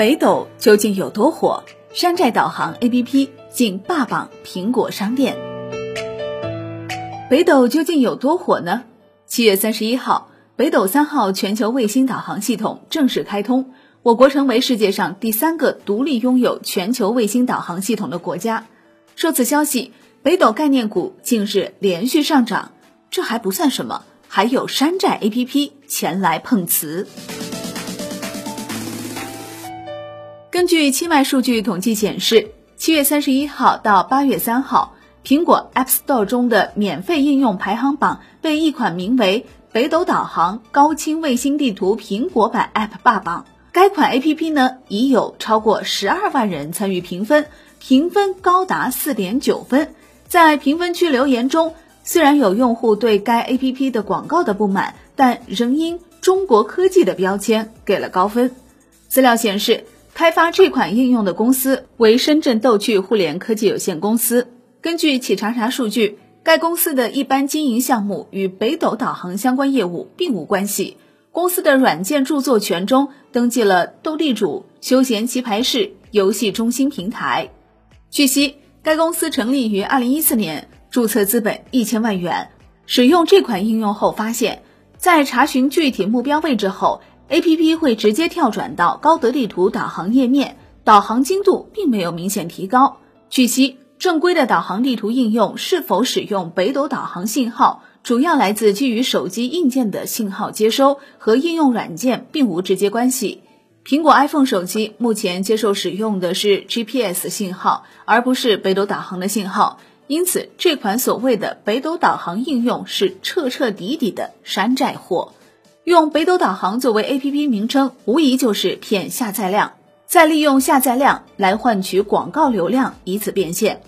北斗究竟有多火？山寨导航 APP 竟霸榜苹果商店。北斗究竟有多火呢？七月三十一号，北斗三号全球卫星导航系统正式开通，我国成为世界上第三个独立拥有全球卫星导航系统的国家。受此消息，北斗概念股近日连续上涨。这还不算什么，还有山寨 APP 前来碰瓷。根据七脉数据统计显示，七月三十一号到八月三号，苹果 App Store 中的免费应用排行榜被一款名为“北斗导航高清卫星地图”苹果版 App 霸榜。该款 APP 呢，已有超过十二万人参与评分，评分高达四点九分。在评分区留言中，虽然有用户对该 APP 的广告的不满，但仍因中国科技的标签给了高分。资料显示。开发这款应用的公司为深圳斗趣互联科技有限公司。根据企查查数据，该公司的一般经营项目与北斗导航相关业务并无关系。公司的软件著作权中登记了斗地主、休闲棋牌室、游戏中心平台。据悉，该公司成立于二零一四年，注册资本一千万元。使用这款应用后，发现，在查询具体目标位置后。A P P 会直接跳转到高德地图导航页面，导航精度并没有明显提高。据悉，正规的导航地图应用是否使用北斗导航信号，主要来自基于手机硬件的信号接收，和应用软件并无直接关系。苹果 iPhone 手机目前接受使用的是 G P S 信号，而不是北斗导航的信号，因此这款所谓的北斗导航应用是彻彻底底的山寨货。用北斗导航作为 APP 名称，无疑就是骗下载量，再利用下载量来换取广告流量，以此变现。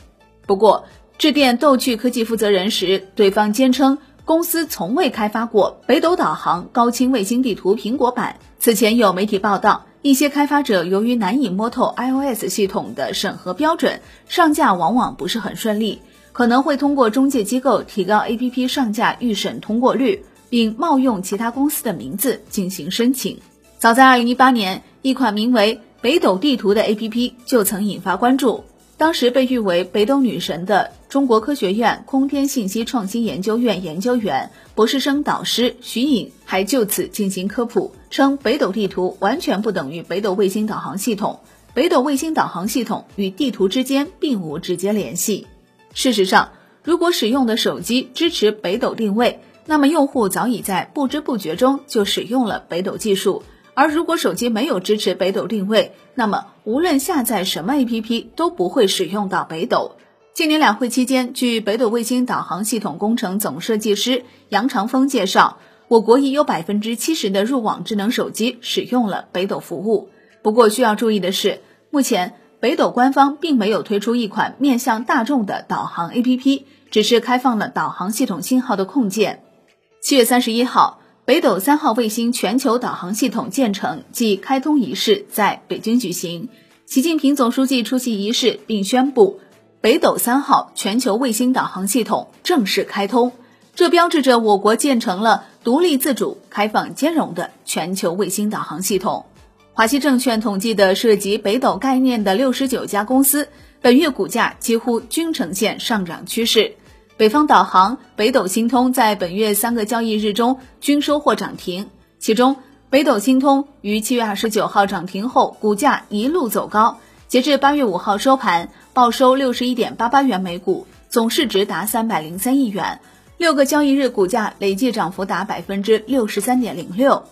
不过，致电逗趣科技负责人时，对方坚称公司从未开发过北斗导航高清卫星地图苹果版。此前有媒体报道，一些开发者由于难以摸透 iOS 系统的审核标准，上架往往不是很顺利，可能会通过中介机构提高 APP 上架预审通过率。并冒用其他公司的名字进行申请。早在二零一八年，一款名为“北斗地图”的 APP 就曾引发关注。当时被誉为“北斗女神”的中国科学院空天信息创新研究院研究员、博士生导师徐颖还就此进行科普，称北斗地图完全不等于北斗卫星导航系统，北斗卫星导航系统与地图之间并无直接联系。事实上，如果使用的手机支持北斗定位，那么用户早已在不知不觉中就使用了北斗技术，而如果手机没有支持北斗定位，那么无论下载什么 APP 都不会使用到北斗。今年两会期间，据北斗卫星导航系统工程总设计师杨长峰介绍，我国已有百分之七十的入网智能手机使用了北斗服务。不过需要注意的是，目前北斗官方并没有推出一款面向大众的导航 APP，只是开放了导航系统信号的控件。七月三十一号，北斗三号卫星全球导航系统建成暨开通仪式在北京举行。习近平总书记出席仪式并宣布，北斗三号全球卫星导航系统正式开通。这标志着我国建成了独立自主、开放兼容的全球卫星导航系统。华西证券统计的涉及北斗概念的六十九家公司，本月股价几乎均呈现上涨趋势。北方导航、北斗星通在本月三个交易日中均收获涨停，其中北斗星通于七月二十九号涨停后，股价一路走高，截至八月五号收盘报收六十一点八八元每股，总市值达三百零三亿元，六个交易日股价累计涨幅达百分之六十三点零六。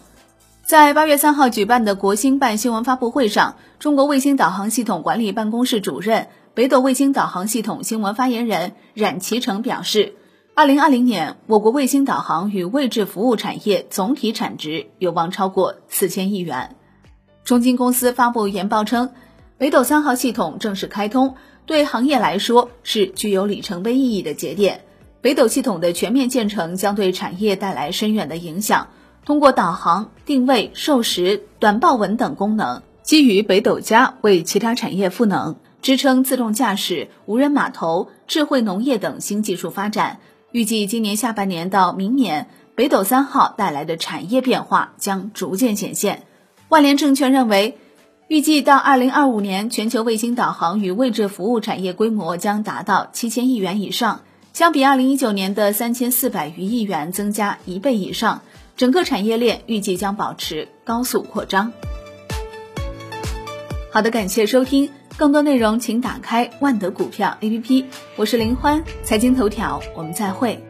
在八月三号举办的国新办新闻发布会上，中国卫星导航系统管理办公室主任。北斗卫星导航系统新闻发言人冉其成表示，二零二零年我国卫星导航与位置服务产业总体产值有望超过四千亿元。中金公司发布研报称，北斗三号系统正式开通，对行业来说是具有里程碑意义的节点。北斗系统的全面建成将对产业带来深远的影响。通过导航、定位、授时、短报文等功能，基于北斗加为其他产业赋能。支撑自动驾驶、无人码头、智慧农业等新技术发展。预计今年下半年到明年，北斗三号带来的产业变化将逐渐显现。万联证券认为，预计到二零二五年，全球卫星导航与位置服务产业规模将达到七千亿元以上，相比二零一九年的三千四百余亿元，增加一倍以上。整个产业链预计将保持高速扩张。好的，感谢收听，更多内容请打开万德股票 APP。我是林欢，财经头条，我们再会。